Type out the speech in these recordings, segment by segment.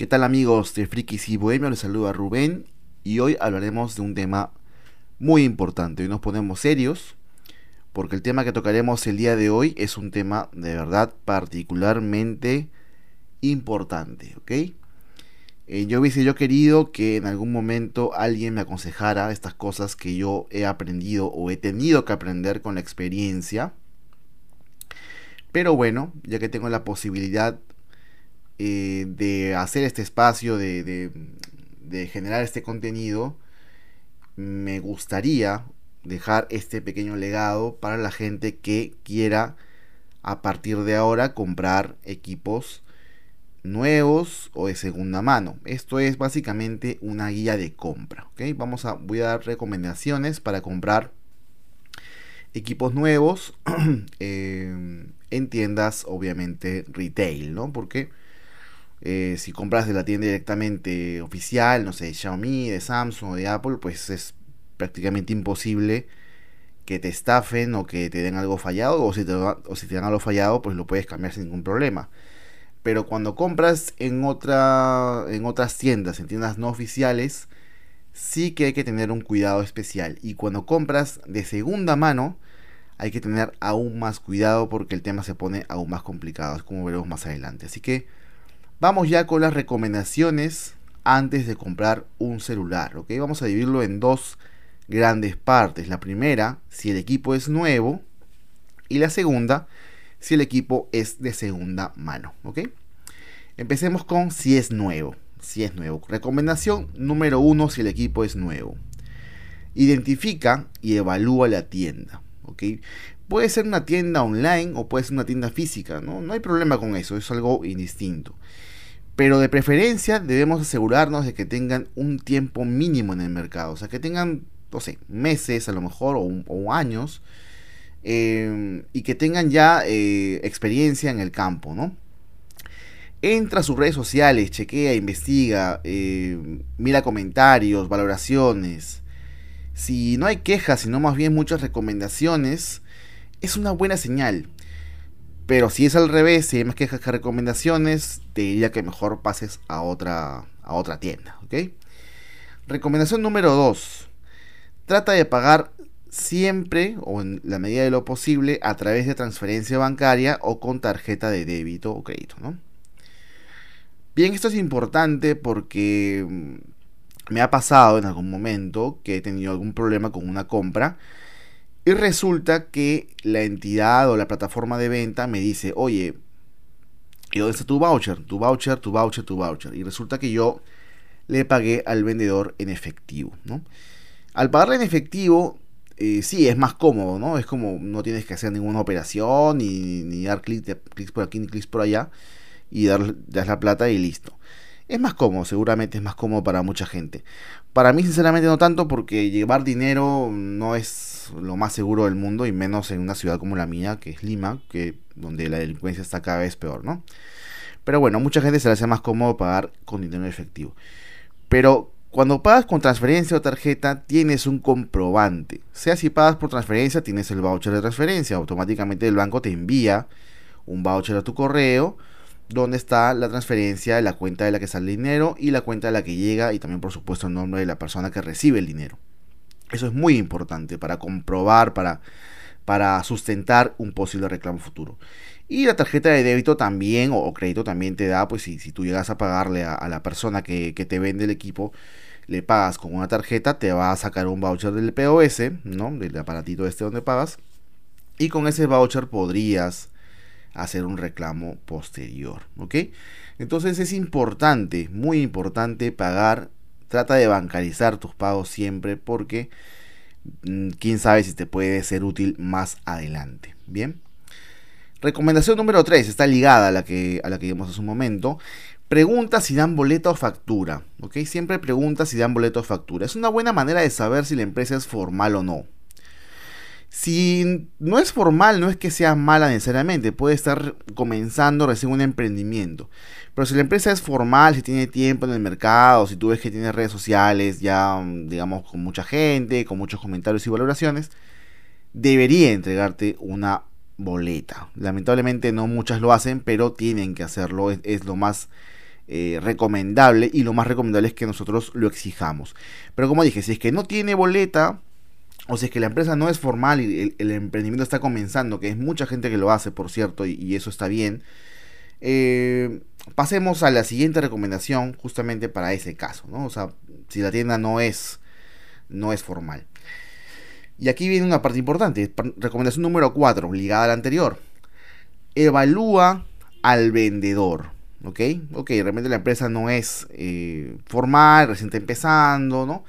¿Qué tal amigos de Frikis y Bohemio? Les saluda Rubén y hoy hablaremos de un tema muy importante. Hoy nos ponemos serios porque el tema que tocaremos el día de hoy es un tema de verdad particularmente importante, ¿ok? Eh, yo hubiese yo querido que en algún momento alguien me aconsejara estas cosas que yo he aprendido o he tenido que aprender con la experiencia. Pero bueno, ya que tengo la posibilidad eh, de hacer este espacio, de, de generar este contenido, me gustaría dejar este pequeño legado para la gente que quiera a partir de ahora comprar equipos nuevos o de segunda mano. Esto es básicamente una guía de compra. Vamos a, voy a dar recomendaciones para comprar equipos nuevos eh, en tiendas obviamente retail, ¿no? Porque eh, si compras de la tienda directamente oficial, no sé, de Xiaomi, de Samsung o de Apple, pues es prácticamente imposible que te estafen o que te den algo fallado o si te, dan algo fallado pues lo puedes cambiar sin ningún problema. Pero cuando compras en otra en otras tiendas en tiendas no oficiales sí que hay que tener un cuidado especial. Y cuando compras de segunda mano hay que tener aún más cuidado porque el tema se pone aún más complicado como veremos más adelante. Así que vamos ya con las recomendaciones antes de comprar un celular ok vamos a dividirlo en dos grandes partes. La primera, si el equipo es nuevo. Y la segunda, si el equipo es de segunda mano. ¿Ok? Empecemos con si es nuevo. Si es nuevo. Recomendación número uno si el equipo es nuevo. Identifica y evalúa la tienda. ¿Ok? Puede ser una tienda online o puede ser una tienda física. No, no hay problema con eso. Es algo indistinto. Pero de preferencia debemos asegurarnos de que tengan un tiempo mínimo en el mercado. O sea, que tengan no sé, meses a lo mejor o, años, em, y que tengan ya eh, experiencia en el campo, ¿no? Entra a sus redes sociales, chequea, investiga, em, mira comentarios, valoraciones. Si no hay quejas, sino más bien muchas recomendaciones, es una buena señal. Pero si es al revés, si hay más quejas que recomendaciones, te diría que mejor pases a otra, a otra tienda, ¿ok? Recomendación número 2 trata de pagar siempre o en la medida de lo posible a través de transferencia bancaria o con tarjeta de débito o crédito, ¿no? Bien, esto es importante porque mm, me ha pasado en algún momento que he tenido algún problema con una compra y resulta que la entidad o la plataforma de venta me dice, oye, ¿y dónde está tu voucher? Tu voucher, tu voucher, tu voucher. Y resulta que yo le pagué al vendedor en efectivo, ¿no? Al pagarle en efectivo, eh, sí, es más cómodo, ¿no? Es como no tienes que hacer ninguna operación, ni, dar clics por aquí, ni clics por allá, y dar, das la plata y listo. Es más cómodo, seguramente es más cómodo para mucha gente. Para mí, sinceramente, no tanto, porque llevar dinero no es lo más seguro del mundo, y menos en una ciudad como la mía, que es Lima, que donde la delincuencia está cada vez peor, ¿no? Pero bueno, mucha gente se le hace más cómodo pagar con dinero efectivo. Pero cuando pagas con transferencia o tarjeta, tienes un comprobante. Sea si pagas por transferencia, tienes el voucher de transferencia. Automáticamente el banco te envía un voucher a tu correo donde está la transferencia, la cuenta de la que sale el dinero y la cuenta de la que llega y también por supuesto el nombre de la persona que recibe el dinero. Eso es muy importante para comprobar, para, para sustentar un posible reclamo futuro. Y la tarjeta de débito también o, crédito también te da, pues si, si tú llegas a pagarle a, la persona que, que, te vende el equipo, le pagas con una tarjeta, te va a sacar un voucher del POS, ¿no? Del aparatito este donde pagas. Y con ese voucher podrías hacer un reclamo posterior, ¿ok? Entonces es importante, muy importante pagar, trata de bancarizar tus pagos siempre porque mm, quién sabe si te puede ser útil más adelante, ¿bien? Recomendación número 3 está ligada a la que, a la que vimos hace un momento. Pregunta si dan boleto o factura. ¿ok? Siempre pregunta si dan boleto o factura. Es una buena manera de saber si la empresa es formal o no. Si no es formal, no es que sea mala necesariamente, puede estar comenzando recién un emprendimiento. Pero si la empresa es formal, si tiene tiempo en el mercado, si tú ves que tiene redes sociales ya, digamos, con mucha gente, con muchos comentarios y valoraciones, debería entregarte una boleta. Lamentablemente no muchas lo hacen, pero tienen que hacerlo, es, lo más eh, recomendable y lo más recomendable es que nosotros lo exijamos. Pero como dije, si es que no tiene boleta o si es que la empresa no es formal y el, emprendimiento está comenzando, que es mucha gente que lo hace, por cierto, y, eso está bien, eh, pasemos a la siguiente recomendación justamente para ese caso, ¿no? O sea, si la tienda no es, no es formal. Y aquí viene una parte importante, recomendación número 4, ligada a la anterior. Evalúa al vendedor. ¿Ok? Ok, realmente la empresa no es eh, formal, recién está empezando, ¿no?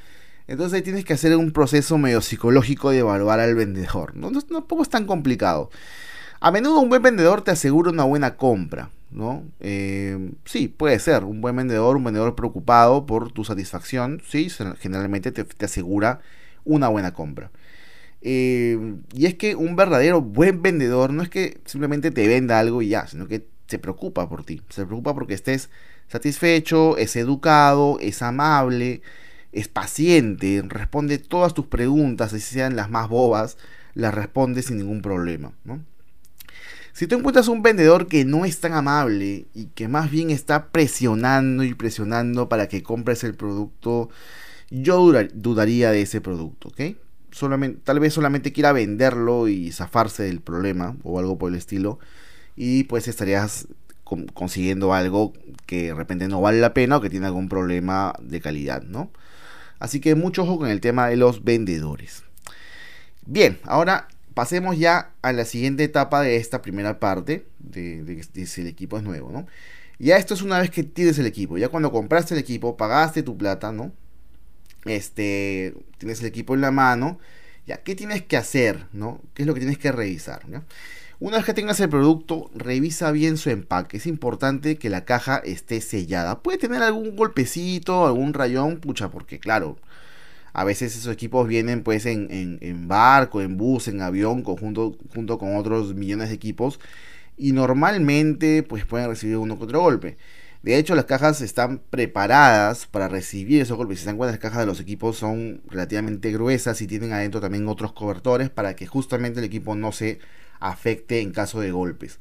Entonces ahí tienes que hacer un proceso medio psicológico de evaluar al vendedor. No, no, tampoco es tan complicado. A menudo un buen vendedor te asegura una buena compra, ¿no? Eh, sí, puede ser. Un buen vendedor, un vendedor preocupado por tu satisfacción, sí, generalmente te, asegura una buena compra. Eh, y es que un verdadero buen vendedor no es que simplemente te venda algo y ya, sino que se preocupa por ti. Se preocupa porque estés satisfecho, es educado, es amable, es paciente, responde todas tus preguntas, así sean las más bobas, las responde sin ningún problema. Si tú encuentras un vendedor que no es tan amable y que más bien está presionando y presionando para que compres el producto, yo dudaría de ese producto, ¿ok? Solamente, tal vez solamente quiera venderlo y zafarse del problema o algo por el estilo y pues estarías consiguiendo algo que de repente no vale la pena o que tiene algún problema de calidad, ¿no? Así que mucho ojo con el tema de los vendedores. Bien, ahora pasemos ya a la siguiente etapa de esta primera parte, de, si el equipo es nuevo, ¿no? Ya esto es una vez que tienes el equipo, ya cuando compraste el equipo, pagaste tu plata, ¿no? Este, tienes el equipo en la mano, ya, ¿qué tienes que hacer, ¿no? ¿Qué es lo que tienes que revisar, ¿no? Una vez que tengas el producto, revisa bien su empaque. Es importante que la caja esté sellada. Puede tener algún golpecito, algún rayón, pucha, porque claro, a veces esos equipos vienen pues en, barco, en bus, en avión, conjunto, junto con otros millones de equipos. Y normalmente pues pueden recibir uno que otro golpe. De hecho, las cajas están preparadas para recibir esos golpes. Si se dan cuenta, las cajas de los equipos son relativamente gruesas y tienen adentro también otros cobertores para que justamente el equipo no se afecte en caso de golpes.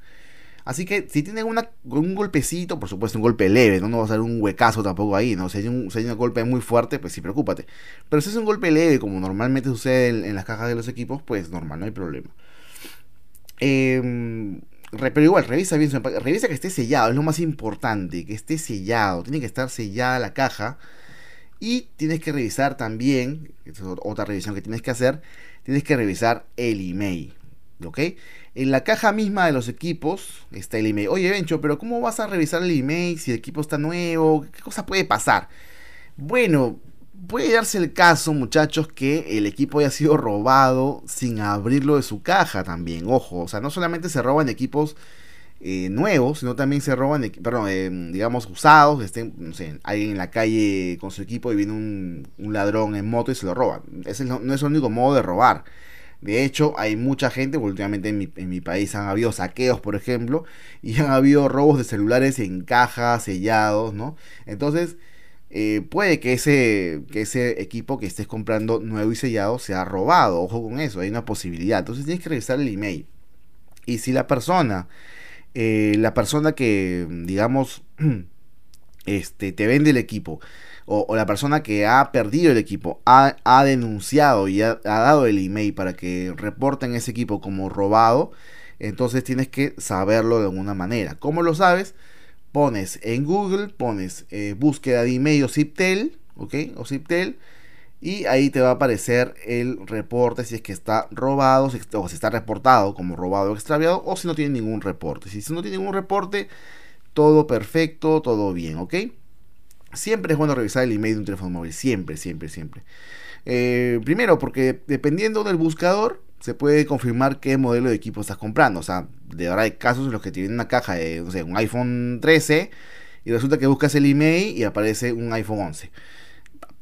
Así que si tienen un golpecito, por supuesto un golpe leve, no, no va a ser un huecazo tampoco ahí, ¿no? Si hay, un, golpe muy fuerte, pues sí, preocúpate. Pero si es un golpe leve, como normalmente sucede en, las cajas de los equipos, pues normal, no hay problema. Em, pero igual, revisa bien su empaque, revisa que esté sellado, es lo más importante, que esté sellado, tiene que estar sellada la caja. Y tienes que revisar también, es otra revisión que tienes que hacer, tienes que revisar el email. En la caja misma de los equipos está el email. Oye, Bencho, pero ¿cómo vas a revisar el email si el equipo está nuevo? ¿Qué cosa puede pasar? Bueno, puede darse el caso, muchachos, que el equipo haya sido robado sin abrirlo de su caja también. Ojo, o sea, no solamente se roban equipos eh, nuevos, sino también se roban, perdón, eh, digamos, usados, estén, no alguien en la calle con su equipo y viene un, ladrón en moto y se lo roban. Ese no es el único modo de robar. De hecho, hay mucha gente, últimamente en mi, país han habido saqueos, por ejemplo, y han habido robos de celulares en cajas, sellados, ¿no? Entonces, eh, puede que ese, que ese equipo que estés comprando nuevo y sellado sea robado, ojo con eso, hay una posibilidad. Entonces tienes que revisar el email. Y si la persona, eh, la persona que, digamos, este, te vende el equipo, o, la persona que ha perdido el equipo ha, denunciado y ha, dado el email para que reporten ese equipo como robado, entonces tienes que saberlo de alguna manera. ¿Cómo lo sabes? Pones en Google, pones eh, búsqueda de email o Ziptel, ¿ok? O Ziptel. Y ahí te va a aparecer el reporte si es que está robado o si está reportado como robado o extraviado o si no tiene ningún reporte. Si no tiene ningún reporte, todo perfecto, todo bien, ¿ok? Siempre es bueno revisar el email de un teléfono móvil, siempre, siempre, siempre. Eh, primero, porque dependiendo del buscador, se puede confirmar qué modelo de equipo estás comprando. O sea, de verdad hay casos en los que tienen una caja de, no sé, un iPhone 13 y resulta que buscas el email y aparece un iPhone 11.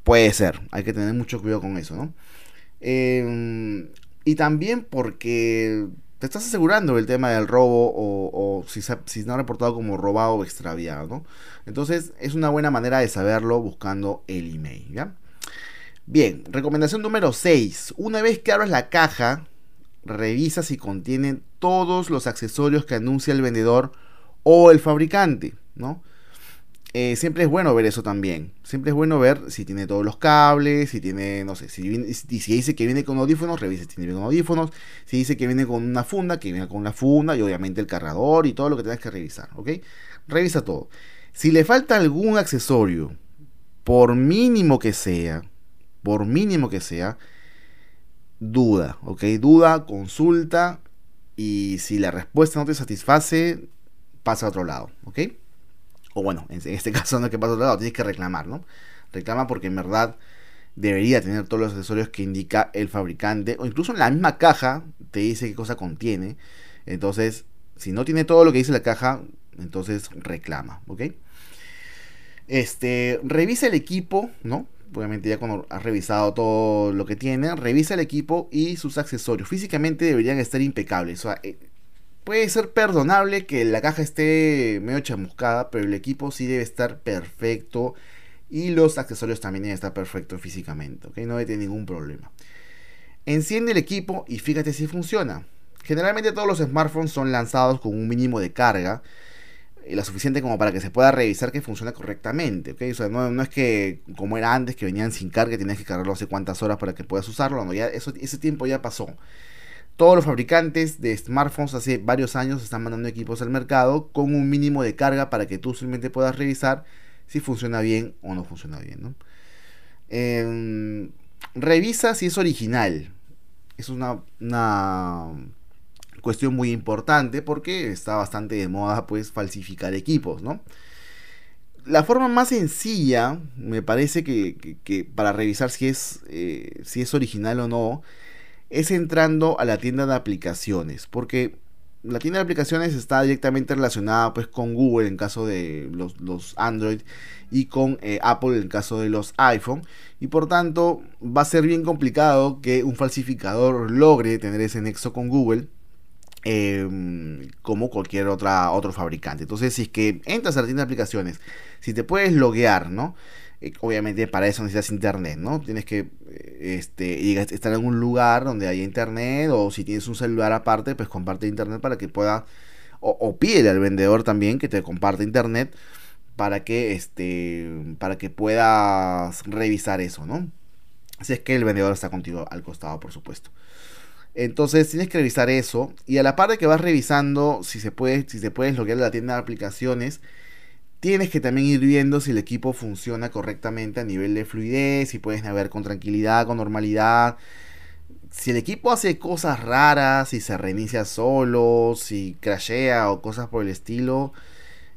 Puede ser, hay que tener mucho cuidado con eso, ¿no? Eh, y también porque te estás asegurando del tema del robo o, si, no ha reportado como robado o extraviado, ¿no? Entonces es una buena manera de saberlo buscando el email. Bien, recomendación número 6. Una vez que abras la caja, revisa si contiene todos los accesorios que anuncia el vendedor o el fabricante, ¿no? Eh, siempre es bueno ver eso también. Siempre es bueno ver si tiene todos los cables, si tiene, no sé, si, si dice que viene con audífonos, revisa si tiene con audífonos. Si dice que viene con una funda, que viene con una funda y obviamente el cargador y todo lo que tengas que revisar, ¿ok? Revisa todo. Si le falta algún accesorio, por mínimo que sea, por mínimo que sea, duda, ¿ok? Duda, consulta y si la respuesta no te satisface, pasa a otro lado, ¿ok? O bueno, en, este caso no es que pasa otro lado, tienes que reclamar, ¿no? Reclama porque en verdad debería tener todos los accesorios que indica el fabricante, o incluso en la misma caja te dice qué cosa contiene. Entonces, si no tiene todo lo que dice la caja, entonces reclama, ¿ok? Este, revisa el equipo, ¿no? Obviamente ya cuando has revisado todo lo que tiene, revisa el equipo y sus accesorios. Físicamente deberían estar impecables. O sea, eh, Puede ser perdonable que la caja esté medio chamuscada, pero el equipo sí debe estar perfecto y los accesorios también deben estar perfectos físicamente, ¿ok? No debe tener ningún problema. Enciende el equipo y fíjate si funciona. Generalmente todos los smartphones son lanzados con un mínimo de carga, eh, lo suficiente como para que se pueda revisar que funciona correctamente, ¿ok? O sea, no, es que como era antes, que venían sin carga y tenías que cargarlo hace cuántas horas para que puedas usarlo, no, ya ese tiempo ya pasó. Todos los fabricantes de smartphones hace varios años están mandando equipos al mercado con un mínimo de carga para que tú simplemente puedas revisar si funciona bien o no funciona bien. Em, revisa si es original. Es una, una, cuestión muy importante porque está bastante de moda pues falsificar equipos. La forma más sencilla, me parece que, para revisar si es, eh, si es original o no, es entrando a la tienda de aplicaciones, porque la tienda de aplicaciones está directamente relacionada pues con Google en caso de los, Android y con eh, Apple en caso de los iPhone. Y por tanto va a ser bien complicado que un falsificador logre tener ese nexo con Google em, como cualquier otra, otro fabricante. Entonces si es que entras a la tienda de aplicaciones si te puedes loguear no eh, obviamente para eso necesitas internet, ¿no? Tienes que eh, este, estar en un lugar donde haya internet o si tienes un celular aparte, pues comparte internet para que pueda o, o pídele al vendedor también que te comparte internet para que este para que puedas revisar eso, ¿no? Si es que el vendedor está contigo al costado, por supuesto. Entonces tienes que revisar eso y a la par de que vas revisando si se puede si se puede desbloquear la tienda de aplicaciones, Tienes que también ir viendo si el equipo funciona correctamente a nivel de fluidez, si puedes navegar con tranquilidad, con normalidad. Si el equipo hace cosas raras, si se reinicia solo, si crashea o cosas por el estilo,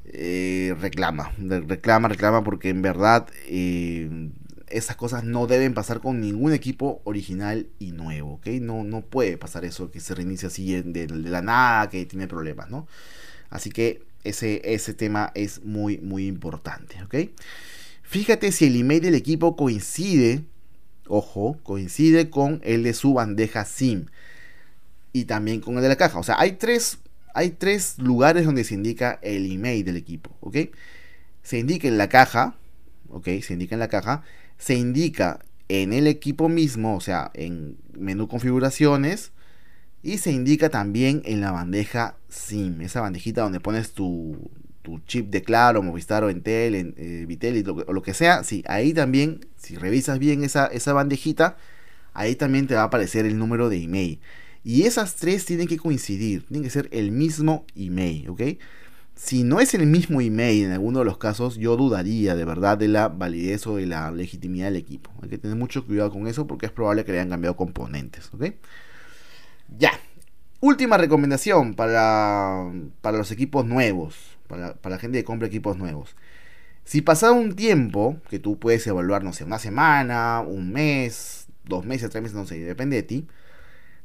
eh, reclama, reclama, reclama porque en verdad eh, esas cosas no deben pasar con ningún equipo original y nuevo, ¿ok? No, no puede pasar eso que se reinicia así de, de la nada, que tiene problemas, ¿no? Así que ese, ese tema es muy, muy importante, ¿ok? Fíjate si el email del equipo coincide, ojo, coincide con el de su bandeja SIM y también con el de la caja. O sea, hay tres, hay tres lugares donde se indica el email del equipo, ¿ok? Se indica en la caja, ¿ok? Se indica en la caja, se indica en el equipo mismo, o sea, en menú configuraciones, y se indica también en la bandeja SIM, esa bandejita donde pones tu, chip de Claro, Movistar o Entel, en, eh, Vitel o lo que sea. Sí, ahí también, si revisas bien esa, esa bandejita, ahí también te va a aparecer el número de email. Y esas tres tienen que coincidir, tienen que ser el mismo email, ¿ok? Si no es el mismo email en alguno de los casos, yo dudaría de verdad de la validez o de la legitimidad del equipo. Hay que tener mucho cuidado con eso porque es probable que le hayan cambiado componentes, ¿ok? Ya. Última recomendación para, para los equipos nuevos, para, la gente que compra equipos nuevos. Si pasado un tiempo, que tú puedes evaluar, no sé, una semana, un mes, dos meses, tres meses, no sé, depende de ti,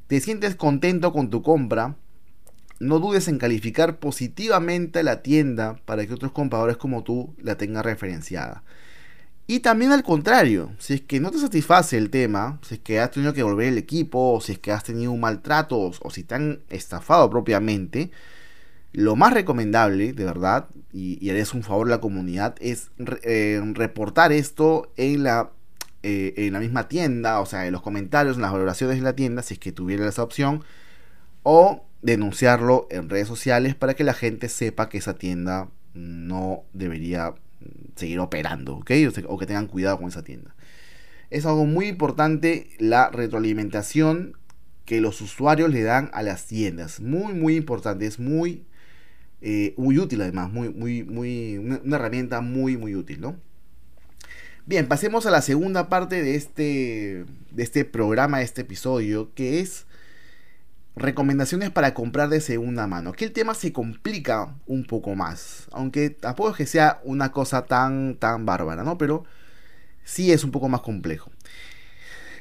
te sientes contento con tu compra, no dudes en calificar positivamente a la tienda para que otros compradores como tú la tengan referenciada. Y también al contrario, si es que no te satisface el tema, si es que has tenido que volver el equipo, si es que has tenido un maltrato, o, si te han estafado propiamente, lo más recomendable, de verdad, y, y un favor a la comunidad, es eh, reportar esto en la, eh, en la misma tienda, o sea, en los comentarios, en las valoraciones de la tienda, si es que tuviera esa opción, o denunciarlo en redes sociales para que la gente sepa que esa tienda no debería seguir operando, ¿ok? O, que tengan cuidado con esa tienda. Es algo muy importante la retroalimentación que los usuarios le dan a las tiendas. Muy, muy importante. Es muy, eh, muy útil además. Muy, muy, muy, una, herramienta muy, muy útil, ¿no? Bien, pasemos a la segunda parte de este, de este programa, de este episodio, que es recomendaciones para comprar de segunda mano. Aquí el tema se complica un poco más, aunque tampoco que sea una cosa tan, tan bárbara, ¿no? Pero sí es un poco más complejo.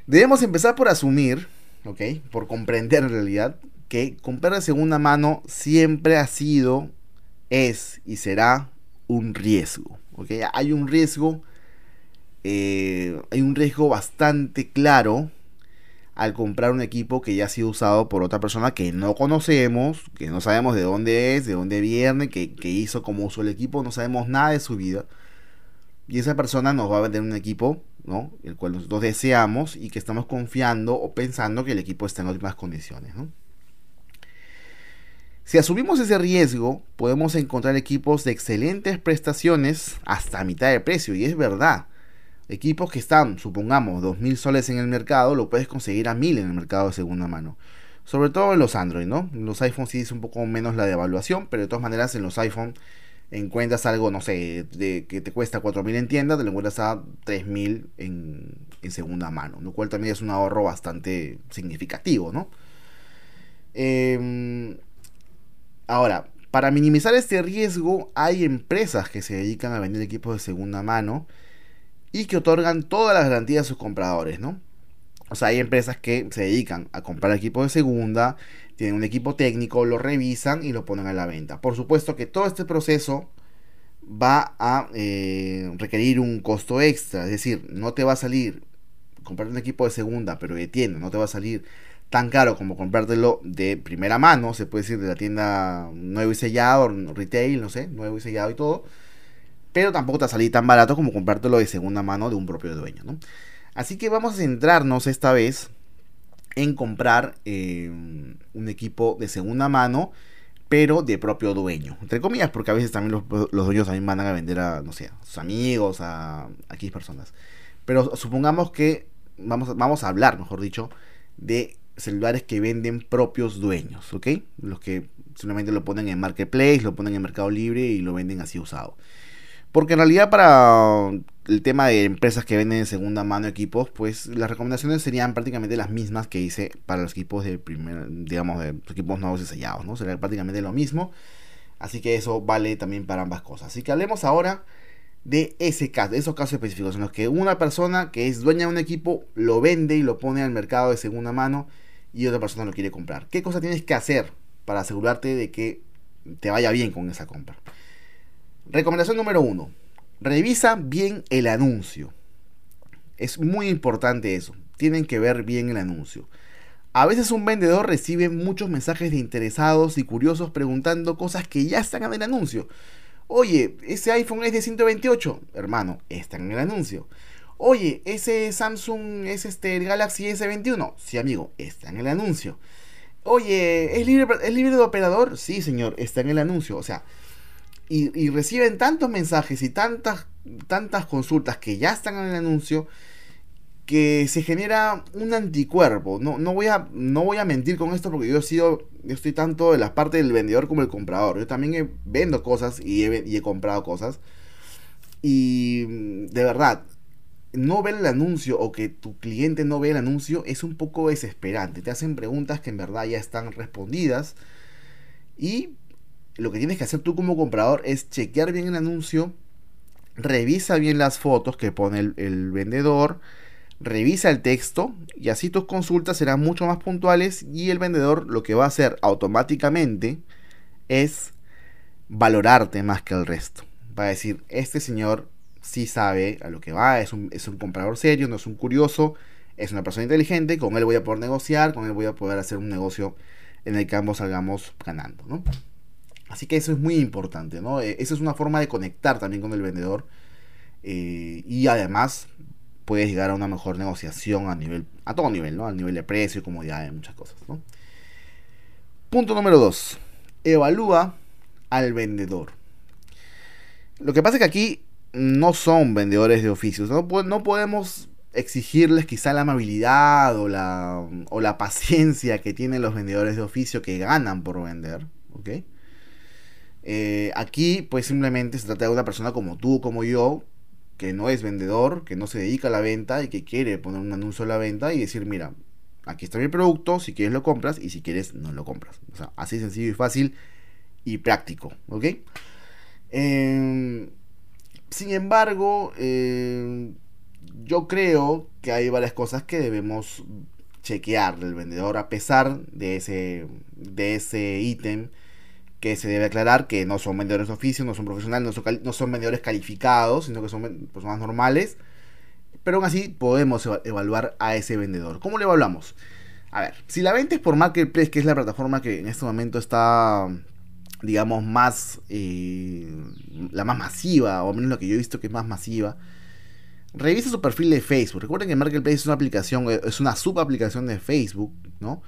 Debemos empezar por asumir, ¿ok? Por comprender en realidad que comprar de segunda mano siempre ha sido, es y será un riesgo, ¿ok? Hay un riesgo, eh, hay un riesgo bastante claro al comprar un equipo que ya ha sido usado por otra persona que no conocemos, que no sabemos de dónde es, de dónde viene, que, hizo, cómo usó el equipo, no sabemos nada de su vida. Y esa persona nos va a vender un equipo, ¿no? El cual nosotros deseamos y que estamos confiando o pensando que el equipo está en óptimas condiciones, Si asumimos ese riesgo, podemos encontrar equipos de excelentes prestaciones hasta mitad de precio, y es verdad equipos que están, supongamos, 2.000 soles en el mercado, lo puedes conseguir a 1.000 en el mercado de segunda mano. Sobre todo en los Android, ¿no? En los iPhones sí es un poco menos la devaluación, pero de todas maneras en los iPhone encuentras algo, no sé, de, que te cuesta 4.000 en tienda, te lo encuentras a 3.000 en, en segunda mano, lo cual también es un ahorro bastante significativo, ¿no? Em, ahora, para minimizar este riesgo, hay empresas que se dedican a vender equipos de segunda mano y que otorgan todas las garantías a sus compradores, ¿no? O sea, hay empresas que se dedican a comprar equipos de segunda, tienen un equipo técnico, lo revisan y lo ponen a la venta. Por supuesto que todo este proceso va a eh, requerir un costo extra, es decir, no te va a salir comprar un equipo de segunda, pero de tienda, no te va a salir tan caro como comprártelo de primera mano, se puede decir de la tienda nuevo y sellado, retail, no sé, nuevo y sellado y todo pero tampoco te salir tan barato como comprártelo de segunda mano de un propio dueño, ¿no? Así que vamos a centrarnos esta vez en comprar eh, un equipo de segunda mano, pero de propio dueño. Entre comillas, porque a veces también los, dueños también mandan a vender a, no sé, a sus amigos, a, a X personas. Pero supongamos que vamos, vamos a hablar, mejor dicho, de celulares que venden propios dueños, ¿ok? Los que solamente lo ponen en Marketplace, lo ponen en Mercado Libre y lo venden así usado. Porque en realidad para el tema de empresas que venden en segunda mano equipos, pues las recomendaciones serían prácticamente las mismas que hice para los equipos de primer, digamos, de equipos nuevos y sellados, ¿no? Sería prácticamente lo mismo. Así que eso vale también para ambas cosas. Así que hablemos ahora de ese caso, de esos casos específicos en los que una persona que es dueña de un equipo lo vende y lo pone al mercado de segunda mano y otra persona lo quiere comprar. ¿Qué cosa tienes que hacer para asegurarte de que te vaya bien con esa compra? Recomendación número uno. Revisa bien el anuncio. Es muy importante eso. Tienen que ver bien el anuncio. A veces un vendedor recibe muchos mensajes de interesados y curiosos preguntando cosas que ya están en el anuncio. Oye, ese iPhone es de 128. Hermano, está en el anuncio. Oye, ese Samsung es este el Galaxy S21. Sí, amigo, está en el anuncio. Oye, ¿es libre, ¿es libre de operador? Sí, señor, está en el anuncio. O sea, y, reciben tantos mensajes y tantas, tantas consultas que ya están en el anuncio que se genera un anticuerpo. No, no, voy a, no voy a mentir con esto porque yo he sido, yo estoy tanto de la parte del vendedor como el comprador. Yo también vendo cosas y he, he comprado cosas. Y de verdad, no ver el anuncio o que tu cliente no ve el anuncio es un poco desesperante. Te hacen preguntas que en verdad ya están respondidas. Y lo que tienes que hacer tú como comprador es chequear bien el anuncio, revisa bien las fotos que pone el, vendedor, revisa el texto y así tus consultas serán mucho más puntuales y el vendedor lo que va a hacer automáticamente es valorarte más que el resto. Va a decir, este señor sí sabe a lo que va, es un, es un comprador serio, no es un curioso, es una persona inteligente, con él voy a poder negociar, con él voy a poder hacer un negocio en el que ambos salgamos ganando, ¿no? Así que eso es muy importante, ¿no? Eh, esa es una forma de conectar también con el vendedor. Eh, y además puedes llegar a una mejor negociación a nivel, a todo nivel, ¿no? A nivel de precio, comodidad, muchas cosas, ¿no? Punto número 2. Evalúa al vendedor. Lo que pasa es que aquí no son vendedores de oficios. No, no podemos exigirles quizá la amabilidad o la, o la paciencia que tienen los vendedores de oficio que ganan por vender. ¿ok? Eh, aquí pues simplemente se trata de una persona como tú, como yo, que no es vendedor, que no se dedica a la venta y que quiere poner un anuncio a la venta y decir, mira, aquí está mi producto, si quieres lo compras y si quieres no lo compras. O sea, así sencillo y fácil y práctico, ¿ok? Em, sin embargo, em, yo creo que hay varias cosas que debemos chequear del vendedor a pesar de ese de ese ítem que se debe aclarar que no son vendedores de oficio, no son profesionales, no son, vendedores calificados, sino que son personas normales. Pero aún así podemos evaluar a ese vendedor. ¿Cómo le evaluamos? A ver, si la venta es por Marketplace, que es la plataforma que en este momento está, digamos, más, eh, la más masiva, o al menos lo que yo he visto que es más masiva, revisa su perfil de Facebook. Recuerden que Marketplace es una aplicación, es una subaplicación de Facebook, ¿no?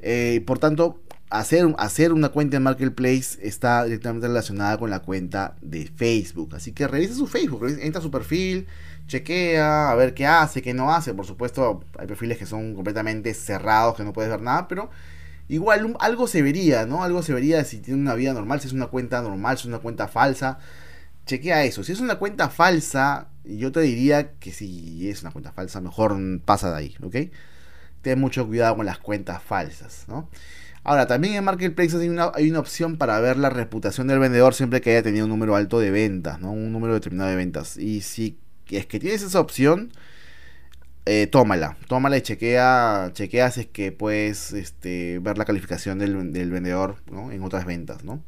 Eh, por tanto, hacer, hacer una cuenta en Marketplace está directamente relacionada con la cuenta de Facebook. Así que revisa su Facebook, entra a su perfil, chequea, a ver qué hace, qué no hace. Por supuesto, hay perfiles que son completamente cerrados, que no puedes ver nada, pero igual algo se vería, ¿no? Algo se vería si tiene una vida normal, si es una cuenta normal, si es una cuenta falsa. Chequea eso. Si es una cuenta falsa, yo te diría que si es una cuenta falsa, mejor pasa de ahí, ¿ok? Ten mucho cuidado con las cuentas falsas, ¿no? Ahora, también en Marketplace hay una, hay una opción para ver la reputación del vendedor siempre que haya tenido un número alto de ventas, ¿no? Un número determinado de ventas. Y si es que tienes esa opción, eh, tómala. Tómala y chequea, chequea si es que puedes este, ver la calificación del, vendedor en otras ventas, ¿no?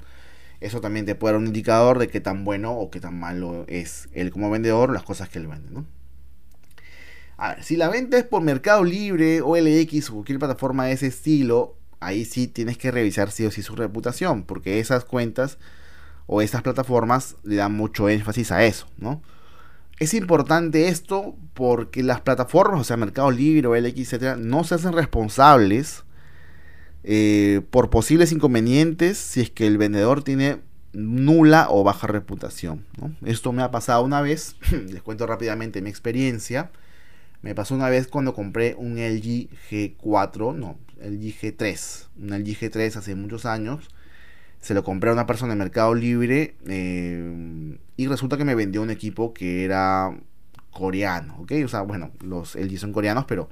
Eso también te puede dar un indicador de qué tan bueno o qué tan malo es él como vendedor, las cosas que él vende, ¿no? A ver, si la venta es por Mercado Libre, o o cualquier plataforma de ese estilo, ahí sí tienes que revisar sí o sí su reputación, porque esas cuentas o esas plataformas le dan mucho énfasis a eso, ¿no? Es importante esto porque las plataformas, o sea, Mercado Libre o LX, etcétera, no se hacen responsables eh, por posibles inconvenientes si es que el vendedor tiene nula o baja reputación. Esto me ha pasado una vez, les cuento rápidamente mi experiencia. Me pasó una vez cuando compré un LG G4, no, LG G3, un LG G3 hace muchos años. Se lo compré a una persona en Mercado Libre eh, y resulta que me vendió un equipo que era coreano, ¿ok? O sea, bueno, los LG son coreanos, pero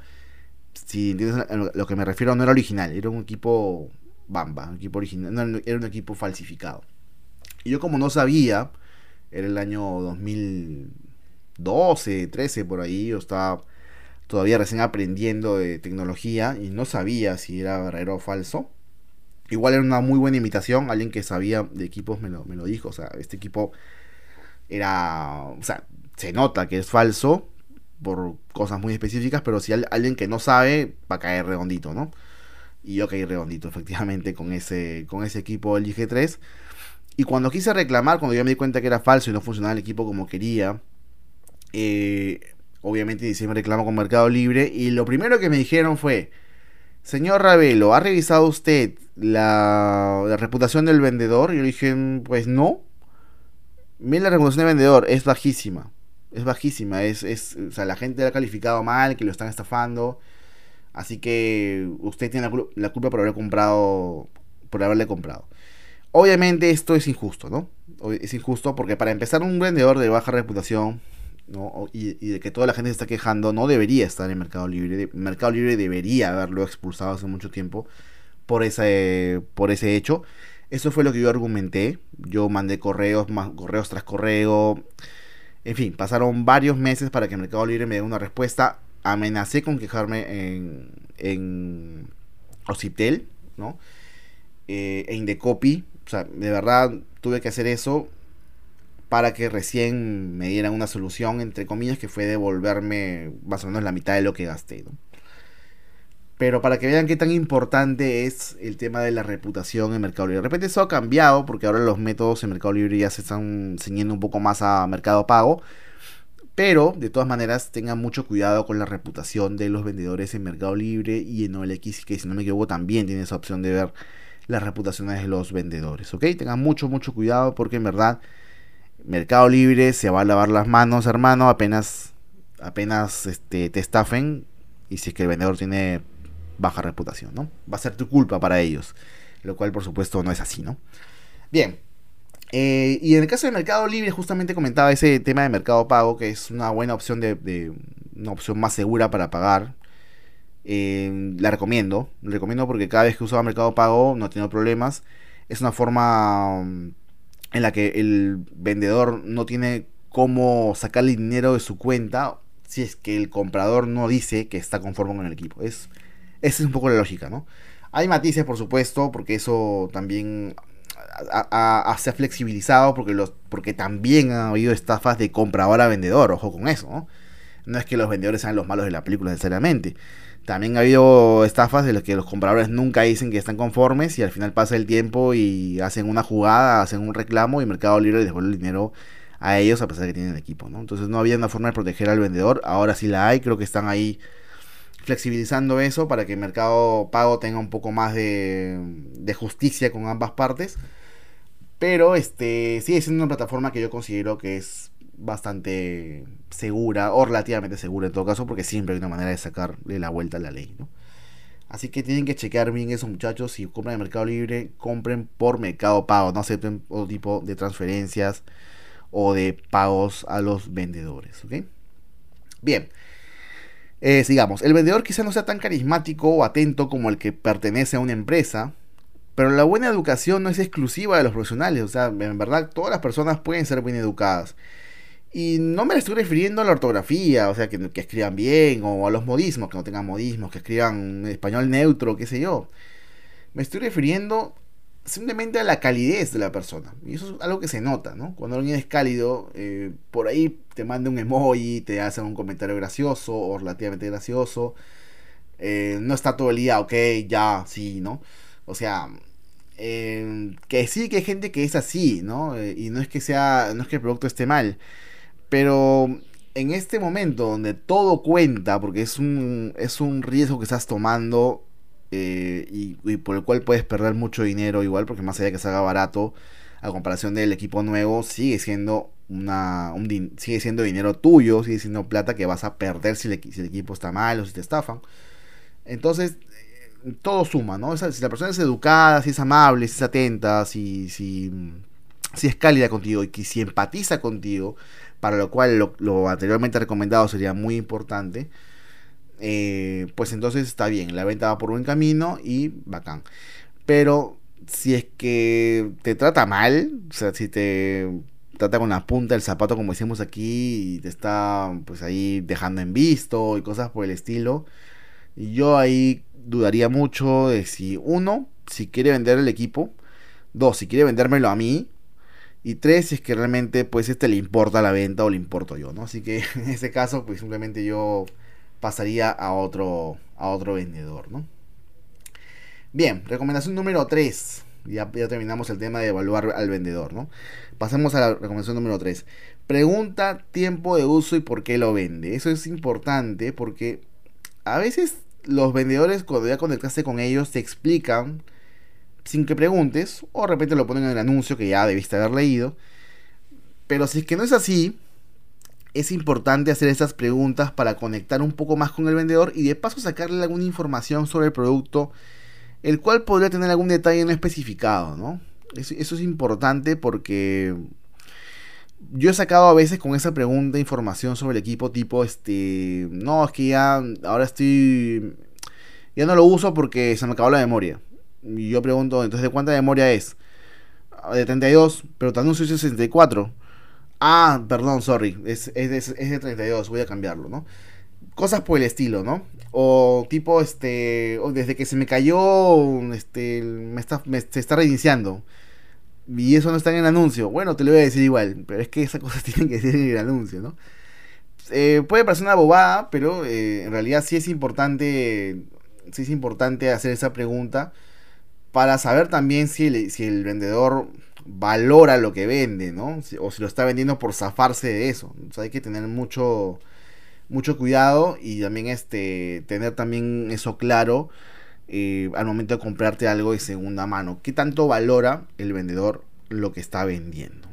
si entiendes lo que me refiero, no era original, era un equipo bamba, un equipo original, era un equipo falsificado. Y yo como no sabía, era el año 2012, 13 por ahí, yo estaba todavía recién aprendiendo de tecnología y no sabía si era verdadero o falso. Igual era una muy buena imitación, alguien que sabía de equipos me lo, me lo dijo, o sea, este equipo era, o sea, se nota que es falso por cosas muy específicas, pero si alguien que no sabe va a caer redondito, ¿no? Y yo caí redondito, efectivamente, con ese, con ese equipo LG 3. Y cuando quise reclamar, cuando yo me di cuenta que era falso y no funcionaba el equipo como quería, eh, obviamente hice un reclamo con Mercado Libre y lo primero que me dijeron fue, señor Ravelo, ¿ha revisado usted la, reputación del vendedor? Y yo dije, pues no. Mira la reputación del vendedor, es bajísima. Es bajísima, es, es, o sea, la gente la ha calificado mal, que lo están estafando. Así que usted tiene la, la culpa por haber comprado, por haberle comprado. Obviamente esto es injusto, ¿no? Es injusto porque para empezar un vendedor de baja reputación y, de que toda la gente se está quejando, no debería estar en Mercado Libre. Mercado Libre debería haberlo expulsado hace mucho tiempo por ese, por ese hecho. Eso fue lo que yo argumenté. Yo mandé correos, más, correos tras correo. En fin, pasaron varios meses para que Mercado Libre me dé una respuesta. Amenacé con quejarme en, en Ociptel, ¿no? Eh, en Indecopy. O sea, de verdad tuve que hacer eso para que recién me dieran una solución, entre comillas, que fue devolverme más o menos la mitad de lo que gasté. Pero para que vean qué tan importante es el tema de la reputación en Mercado Libre. De repente eso ha cambiado porque ahora los métodos en Mercado Libre ya se están ciñendo un poco más a Mercado Pago. Pero de todas maneras tengan mucho cuidado con la reputación de los vendedores en Mercado Libre y en OLX, que si no me equivoco también tiene esa opción de ver las reputaciones de los vendedores. ¿Ok? Tengan mucho, mucho cuidado porque en verdad Mercado Libre se va a lavar las manos, hermano, apenas, apenas este, te estafen y si es que el vendedor tiene baja reputación, ¿no? Va a ser tu culpa para ellos, lo cual por supuesto no es así, ¿no? Bien, eh, y en el caso de Mercado Libre, justamente comentaba ese tema de Mercado Pago, que es una buena opción de, una opción más segura para pagar. Eh, la recomiendo, la recomiendo porque cada vez que usaba Mercado Pago no he tenido problemas. Es una forma mm, en la que el vendedor no tiene cómo sacarle dinero de su cuenta si es que el comprador no dice que está conforme con el equipo. Es, esa es un poco la lógica, ¿no? Hay matices, por supuesto, porque eso también se ha flexibilizado porque, los, porque también ha habido estafas de comprador a vendedor, ojo con eso, ¿no? No es que los vendedores sean los malos de la película necesariamente. También ha habido estafas de las que los compradores nunca dicen que están conformes y al final pasa el tiempo y hacen una jugada, hacen un reclamo y Mercado Libre les devuelve el dinero a ellos a pesar de que tienen equipo, ¿no? Entonces no había una forma de proteger al vendedor, ahora sí la hay, creo que están ahí flexibilizando eso para que el mercado pago tenga un poco más de, de justicia con ambas partes. Pero este sigue siendo una plataforma que yo considero que es bastante segura, o relativamente segura en todo caso, porque siempre hay una manera de sacarle la vuelta a la ley, ¿no? Así que tienen que chequear bien esos muchachos. Si compran en Mercado Libre, compren por Mercado Pago. No acepten otro tipo de transferencias o de pagos a los vendedores. ¿ok? Bien. Eh, sigamos. El vendedor quizá no sea tan carismático o atento como el que pertenece a una empresa. Pero la buena educación no es exclusiva de los profesionales, o sea, en verdad todas las personas pueden ser bien educadas. Y no me estoy refiriendo a la ortografía, o sea, que, escriban bien, o a los modismos, que no tengan modismos, que escriban español neutro, qué sé yo. Me estoy refiriendo simplemente a la calidez de la persona. Y eso es algo que se nota, ¿no? Cuando alguien es cálido, eh, por ahí te manda un emoji, te hace un comentario gracioso o relativamente gracioso. Eh, no está todo el día, ok, ya, sí, ¿no? O sea, eh, que sí que hay gente que es así, ¿no? Y no es que sea, no es que el producto esté mal, pero en este momento donde todo cuenta, porque es un, es un riesgo que estás tomando eh, y, por el cual puedes perder mucho dinero igual, porque más allá de que salga barato, a comparación del equipo nuevo, sigue siendo una un sigue siendo dinero tuyo, sigue siendo plata que vas a perder si, el equipo está mal o si te estafan. Entonces, todo suma, ¿no? si la persona es educada, si es amable, si es atenta, si, si, si es cálida contigo y que si empatiza contigo, para lo cual lo, anteriormente recomendado sería muy importante, eh, pues entonces está bien, la venta va por buen camino y bacán. Pero si es que te trata mal, o sea, si te trata con la punta del zapato como decimos aquí y te está pues ahí dejando en visto y cosas por el estilo, yo ahí dudaría mucho de si uno, si quiere vender el equipo, dos, si quiere vendérmelo a mí, y tres, es que realmente pues este le importa la venta o le importo yo, ¿no? Así que en ese caso pues simplemente yo pasaría a otro, a otro vendedor, ¿no? Bien, recomendación número 3. Ya, ya terminamos el tema de evaluar al vendedor, ¿no? Pasemos a la recomendación número 3. Pregunta tiempo de uso y por qué lo vende. Eso es importante porque a veces los vendedores cuando ya conectaste con ellos te explican sin que preguntes o de repente lo ponen en el anuncio que ya debiste haber leído. Pero si es que no es así, es importante hacer esas preguntas para conectar un poco más con el vendedor y de paso sacarle alguna información sobre el producto, el cual podría tener algún detalle no especificado, ¿no? Eso, eso es importante porque yo he sacado a veces con esa pregunta información sobre el equipo tipo, este, no, es que ya ahora estoy, ya no lo uso porque se me acabó la memoria. Y yo pregunto, entonces, ¿de cuánta memoria es? Ah, de 32, pero te anuncio 64. Ah, perdón, sorry, es, es, de, es de 32, voy a cambiarlo, ¿no? Cosas por el estilo, ¿no? O tipo, este, desde que se me cayó, este, me está, se está reiniciando y eso no está en el anuncio. Bueno, te lo voy a decir igual, pero es que esas cosas tienen que decir en el anuncio, ¿no? Eh, puede parecer una bobada, pero eh, en realidad sí es importante, sí es importante hacer esa pregunta para saber también si el, si el vendedor valora lo que vende, ¿no? o si lo está vendiendo por zafarse de eso. hay que tener mucho, mucho cuidado y también este, tener también eso claro eh, al momento de comprarte algo de segunda mano. ¿Qué tanto valora el vendedor lo que está vendiendo?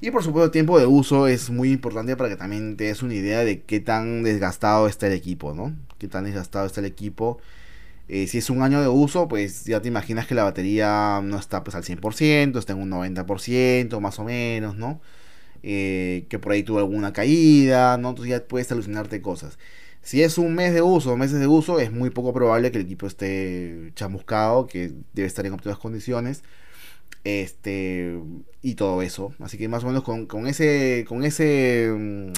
Y por supuesto, el tiempo de uso es muy importante para que también te des una idea de qué tan desgastado está el equipo, ¿no? Qué tan desgastado está el equipo. Eh, si es un año de uso, pues ya te imaginas que la batería no está pues al 100%, está en un 90% más o menos, ¿no? Eh, que por ahí tuvo alguna caída, ¿no? Entonces ya puedes alucinarte cosas. Si es un mes de uso, meses de uso, es muy poco probable que el equipo esté chamuscado, que debe estar en óptimas condiciones. Este, y todo eso. Así que más o menos con, ese, con ese, mm,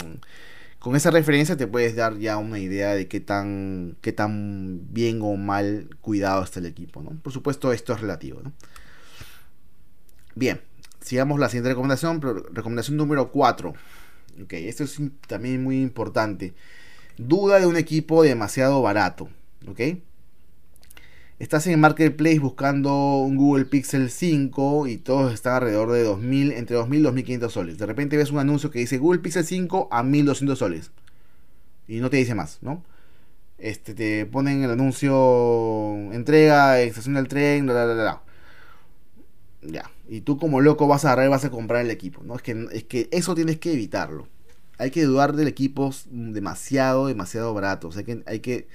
con esa referencia te puedes dar ya una idea de qué tan, qué tan bien o mal cuidado está el equipo, ¿no? Por supuesto, esto es relativo, Bien, sigamos la siguiente recomendación, recomendación número 4. Ok, esto es también muy importante. Duda de un equipo demasiado barato, ¿ok? Estás en Marketplace buscando un Google Pixel 5 y todos están alrededor de 2000, entre 2000 y 2500 soles. De repente ves un anuncio que dice Google Pixel 5 a 1200 soles. Y no te dice más, ¿no? Este, te ponen el anuncio entrega, estación del tren, bla, bla, bla, Ya. Y tú como loco vas a agarrar y vas a comprar el equipo, ¿no? Es que, es que eso tienes que evitarlo. Hay que dudar del equipo demasiado, demasiado barato. O sea, que hay que...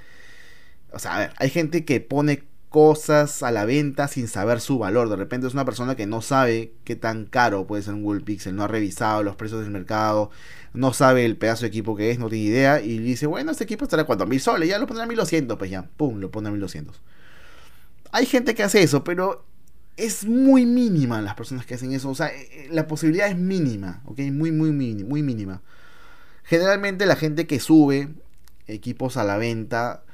O sea, a ver, hay gente que pone cosas a la venta sin saber su valor. De repente es una persona que no sabe qué tan caro puede ser un Google Pixel, no ha revisado los precios del mercado, no sabe el pedazo de equipo que es, no tiene idea y dice, bueno, este equipo estará cuánto, mil soles, ya lo pondrá a 1200, pues ya, pum, lo pone a 1200. Hay gente que hace eso, pero es muy mínima las personas que hacen eso, o sea, eh, eh, la posibilidad es mínima, ¿ok? Muy, muy, muy mínima. Generalmente la gente que sube equipos a la venta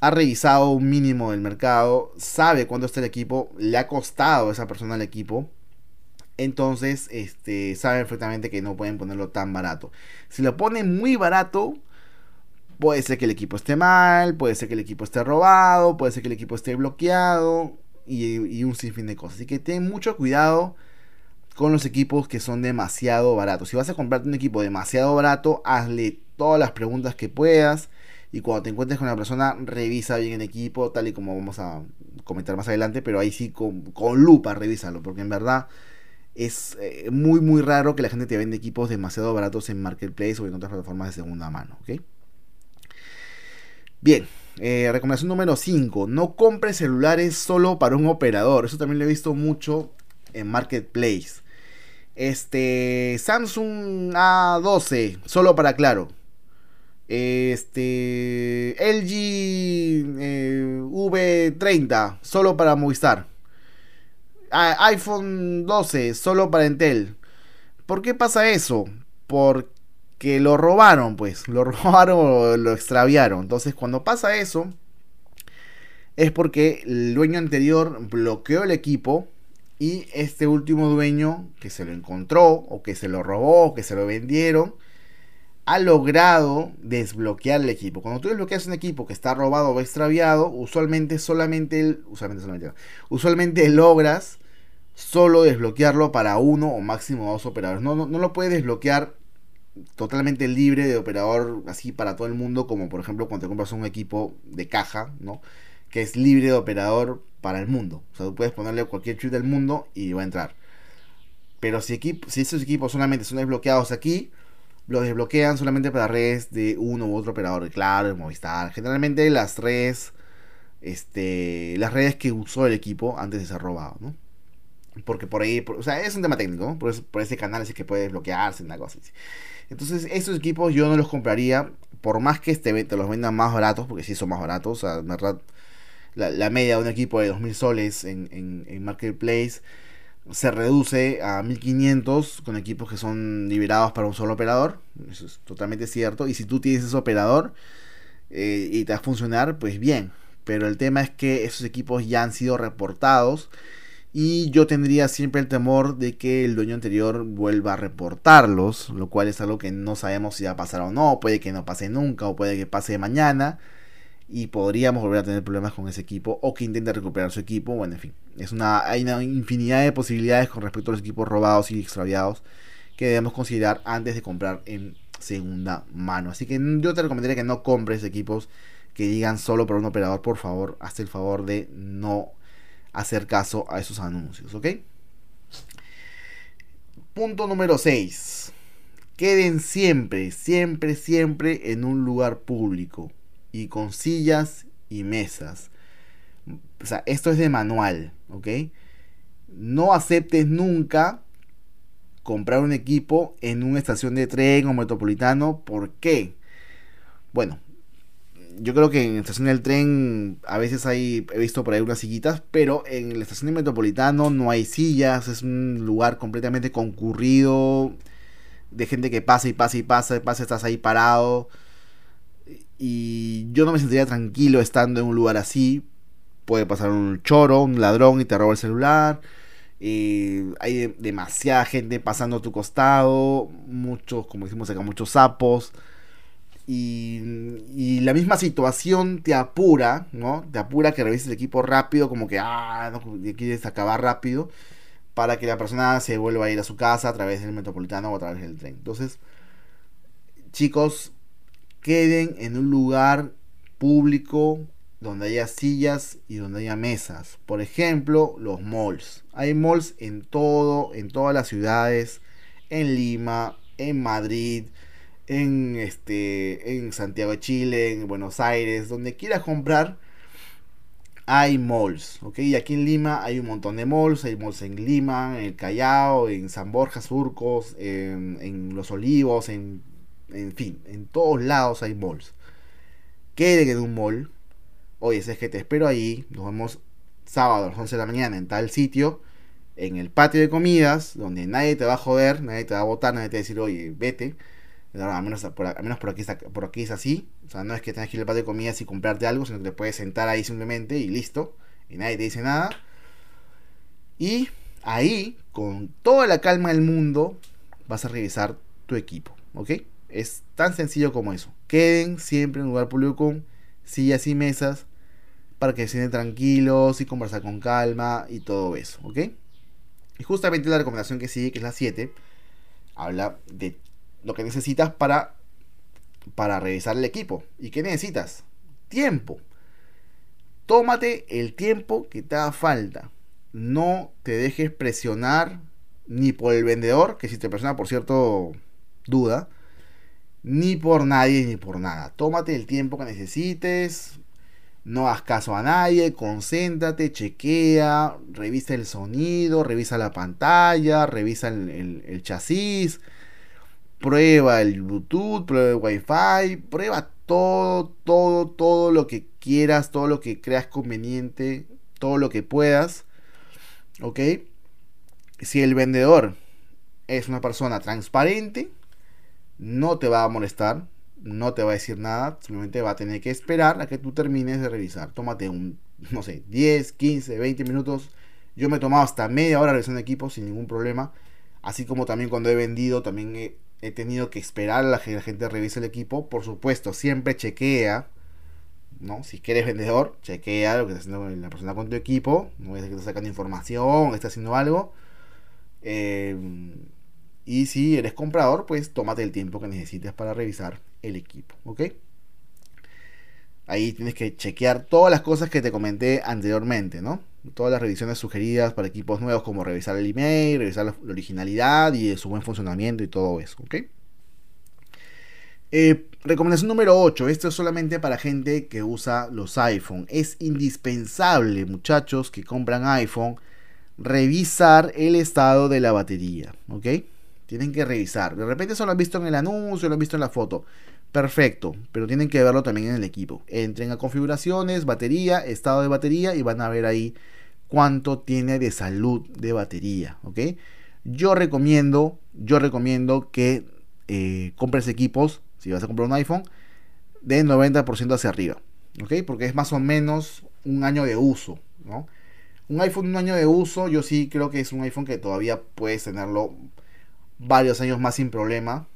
ha revisado un mínimo del mercado, sabe cuánto está el equipo, le ha costado a esa persona el equipo. Entonces, este, sabe perfectamente que no pueden ponerlo tan barato. Si lo ponen muy barato, puede ser que el equipo esté mal, puede ser que el equipo esté robado, puede ser que el equipo esté bloqueado y, y un sinfín de cosas. Así que ten mucho cuidado con los equipos que son demasiado baratos. Si vas a comprarte un equipo demasiado barato, hazle todas las preguntas que puedas y cuando te encuentres con una persona, revisa bien el equipo, tal y como vamos a comentar más adelante, pero ahí sí con, lupa revísalo, porque en verdad es eh, muy muy raro que la gente te venda equipos demasiado baratos en Marketplace o en otras plataformas de segunda mano, ¿ok? Bien, eh, recomendación número 5, no compres celulares solo para un operador, eso también lo he visto mucho en Marketplace. Este Samsung A12, solo para claro. Este. LG eh, V30, solo para Movistar. iPhone 12, solo para Intel. ¿Por qué pasa eso? Porque lo robaron, pues. Lo robaron o lo extraviaron. Entonces, cuando pasa eso, es porque el dueño anterior bloqueó el equipo. Y este último dueño que se lo encontró, o que se lo robó, o que se lo vendieron ha logrado desbloquear el equipo. Cuando tú desbloqueas un equipo que está robado o extraviado, usualmente solamente, usualmente, solamente usualmente logras solo desbloquearlo para uno o máximo dos operadores. No, no, lo puedes desbloquear totalmente libre de operador así para todo el mundo, como por ejemplo cuando te compras un equipo de caja, ¿no? Que es libre de operador para el mundo. O sea, tú puedes ponerle cualquier chip del mundo y va a entrar. Pero si, si esos equipos solamente son desbloqueados aquí, lo desbloquean solamente para redes de uno u otro operador, claro, de Movistar. Generalmente las redes, este, las redes que usó el equipo antes de ser robado, ¿no? Porque por ahí, o sea, es un tema técnico, ¿no? por, por, ese canal es que puede desbloquearse, una cosa así. Entonces, esos equipos yo no los compraría, por más que este, te los vendan más baratos, porque sí son más baratos, o sea, verdad, la, media de un equipo de 2000 soles en, en, en Marketplace se reduce a 1500 con equipos que son liberados para un solo operador. Eso es totalmente cierto. Y si tú tienes ese operador eh, y te va a funcionar, pues bien. Pero el tema es que esos equipos ya han sido reportados. Y yo tendría siempre el temor de que el dueño anterior vuelva a reportarlos. Lo cual es algo que no sabemos si va a pasar o no. Puede que no pase nunca o puede que pase mañana y podríamos volver a tener problemas con ese equipo o que intente recuperar su equipo. Bueno, en fin, es una, hay una infinidad de posibilidades con respecto a los equipos robados y extraviados que debemos considerar antes de comprar en segunda mano. Así que yo te recomendaría que no compres equipos que digan solo para un operador. Por favor, hazte el favor de no hacer caso a esos anuncios, ¿ok? Punto número 6. Queden siempre, siempre, siempre en un lugar público y con sillas y mesas. O sea, esto es de manual, ¿ok? No aceptes nunca comprar un equipo en una estación de tren o metropolitano. ¿Por qué? Bueno, yo creo que en la estación del tren a veces hay, he visto por ahí unas sillitas, pero en la estación de metropolitano no hay sillas, es un lugar completamente concurrido de gente que pasa y pasa y pasa, pasa, estás ahí parado. Y yo no me sentiría tranquilo estando en un lugar así. Puede pasar un choro, un ladrón y te roba el celular. Eh, hay demasiada gente pasando a tu costado. Muchos, como decimos acá, muchos sapos. Y, la misma situación te apura, ¿no? Te apura que revises el equipo rápido, como que, ah, no, quieres acabar rápido, para que la persona se vuelva a ir a su casa a través del metropolitano o a través del tren. Entonces, chicos, queden en un lugar público donde haya sillas y donde haya mesas. Por ejemplo, los malls. Hay malls en todo, en todas las ciudades, en Lima, en Madrid, en este en Santiago de Chile, en Buenos Aires, donde quieras comprar hay malls, ¿ok? Y aquí en Lima hay un montón de malls, hay malls en Lima, en el Callao, en San Borja, Surcos, en, Los Olivos, en, en fin, en todos lados hay malls. Queden en un mall, oye, es que te espero ahí, nos vemos sábado a las 11 de la mañana en tal sitio, en el patio de comidas, donde nadie te va a joder, nadie te va a votar, nadie te va a decir, oye, vete al menos por, menos por aquí, por aquí es así. O sea, no es que tengas que ir al patio de comidas y comprarte algo, sino que te puedes sentar ahí simplemente y listo. Y nadie te dice nada. Y ahí, con toda la calma del mundo, vas a revisar tu equipo. ¿Ok? Es tan sencillo como eso. Queden siempre en un lugar público con sillas y mesas para que sienten tranquilos y conversar con calma y todo eso. ¿Ok? Y justamente la recomendación que sigue, que es la 7, habla de lo que necesitas para, para revisar el equipo. ¿Y qué necesitas? Tiempo. Tómate el tiempo que te haga falta. No te dejes presionar ni por el vendedor, que si te presiona, por cierto, duda, ni por nadie ni por nada. Tómate el tiempo que necesites. No hagas caso a nadie, concéntrate, chequea, revisa el sonido, revisa la pantalla, revisa el chasis, prueba el Bluetooth, prueba el Wi-Fi, prueba todo, todo, todo lo que quieras, todo lo que creas conveniente, todo lo que puedas. ¿Ok? Si el vendedor es una persona transparente, no te va a molestar, no te va a decir nada, simplemente va a tener que esperar a que tú termines de revisar. Tómate un, no sé, 10, 15, 20 minutos. Yo me he tomado hasta media hora revisando equipos sin ningún problema. Así como también cuando he vendido, también he tenido que esperar a que la gente revise el equipo. Por supuesto, siempre chequea, ¿no? Si quieres vendedor, chequea lo que está haciendo la persona con tu equipo. No es que está sacando información, está haciendo algo. Eh, y si eres comprador, pues tómate el tiempo que necesites para revisar el equipo, ¿ok? Ahí tienes que chequear todas las cosas que te comenté anteriormente, ¿no? Todas las revisiones sugeridas para equipos nuevos, como revisar el email, revisar la, originalidad y su buen funcionamiento y todo eso, ¿ok? Eh, recomendación número 8. Esto es solamente para gente que usa los iPhone. Es indispensable, muchachos, que compran iPhone, revisar el estado de la batería, ¿ok? Tienen que revisar. De repente eso lo han visto en el anuncio, lo han visto en la foto. Perfecto, pero tienen que verlo también en el equipo. Entren a configuraciones, batería, estado de batería y van a ver ahí cuánto tiene de salud de batería, ¿ok? Yo recomiendo, yo recomiendo que eh, compres equipos, si vas a comprar un iPhone, de 90% hacia arriba, ¿ok? Porque es más o menos un año de uso, ¿no? Un iPhone un año de uso, yo sí creo que es un iPhone que todavía puedes tenerlo varios años más sin problema,